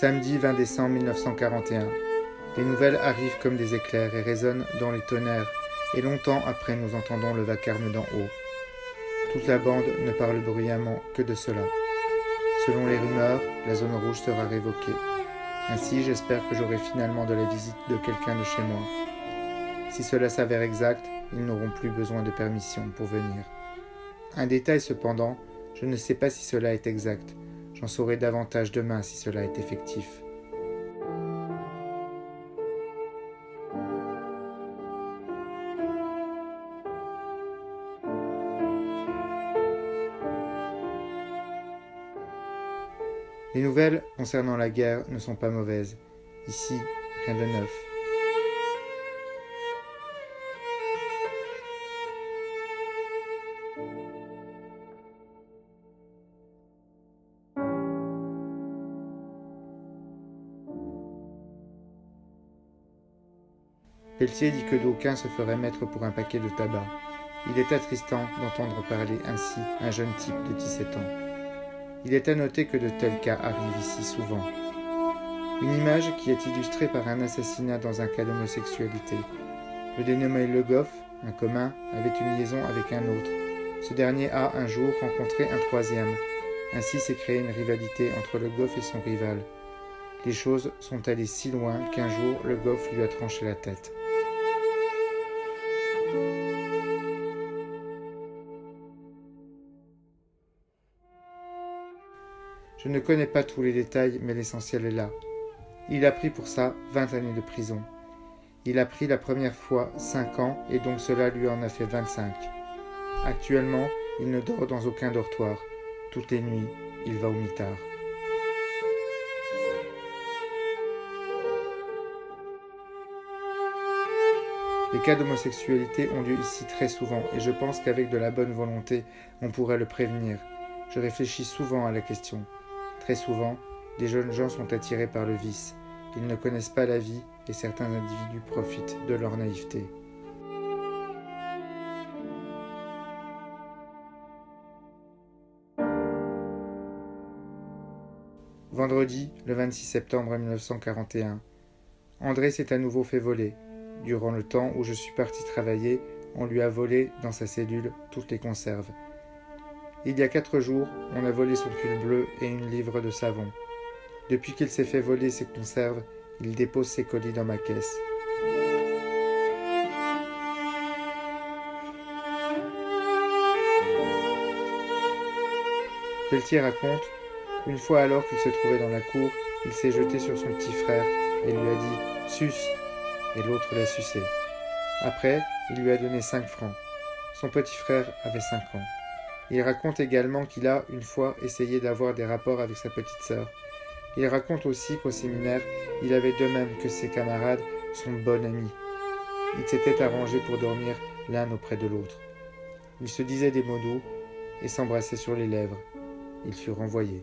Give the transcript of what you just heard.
Samedi 20 décembre 1941. Les nouvelles arrivent comme des éclairs et résonnent dans les tonnerres, et longtemps après nous entendons le vacarme d'en haut. Toute la bande ne parle bruyamment que de cela. Selon les rumeurs, la zone rouge sera révoquée. Ainsi, j'espère que j'aurai finalement de la visite de quelqu'un de chez moi. Si cela s'avère exact, ils n'auront plus besoin de permission pour venir. Un détail cependant, je ne sais pas si cela est exact, J'en saurai davantage demain si cela est effectif. Les nouvelles concernant la guerre ne sont pas mauvaises. Ici, rien de neuf. Pelletier dit que d'aucuns se feraient mettre pour un paquet de tabac. Il est attristant d'entendre parler ainsi un jeune type de 17 ans. Il est à noter que de tels cas arrivent ici souvent. Une image qui est illustrée par un assassinat dans un cas d'homosexualité. Le dénommé Le Goff, un commun, avait une liaison avec un autre. Ce dernier a un jour rencontré un troisième. Ainsi s'est créée une rivalité entre Le Goff et son rival. Les choses sont allées si loin qu'un jour le Goff lui a tranché la tête. Je ne connais pas tous les détails, mais l'essentiel est là. Il a pris pour ça 20 années de prison. Il a pris la première fois 5 ans et donc cela lui en a fait 25. Actuellement, il ne dort dans aucun dortoir. Toutes les nuits, il va au mitard. Les cas d'homosexualité ont lieu ici très souvent et je pense qu'avec de la bonne volonté, on pourrait le prévenir. Je réfléchis souvent à la question. Très souvent, des jeunes gens sont attirés par le vice. Ils ne connaissent pas la vie et certains individus profitent de leur naïveté. Vendredi, le 26 septembre 1941. André s'est à nouveau fait voler. Durant le temps où je suis parti travailler, on lui a volé dans sa cellule toutes les conserves. Il y a quatre jours, on a volé son pull bleu et une livre de savon. Depuis qu'il s'est fait voler ses conserves, il dépose ses colis dans ma caisse. Pelletier raconte Une fois alors qu'il se trouvait dans la cour, il s'est jeté sur son petit frère et lui a dit Suce et l'autre l'a sucé. Après, il lui a donné cinq francs. Son petit frère avait cinq ans. Il raconte également qu'il a, une fois, essayé d'avoir des rapports avec sa petite sœur. Il raconte aussi qu'au séminaire, il avait de même que ses camarades son bon ami. Ils s'étaient arrangés pour dormir l'un auprès de l'autre. Ils se disaient des mots doux et s'embrassaient sur les lèvres. Ils furent renvoyés.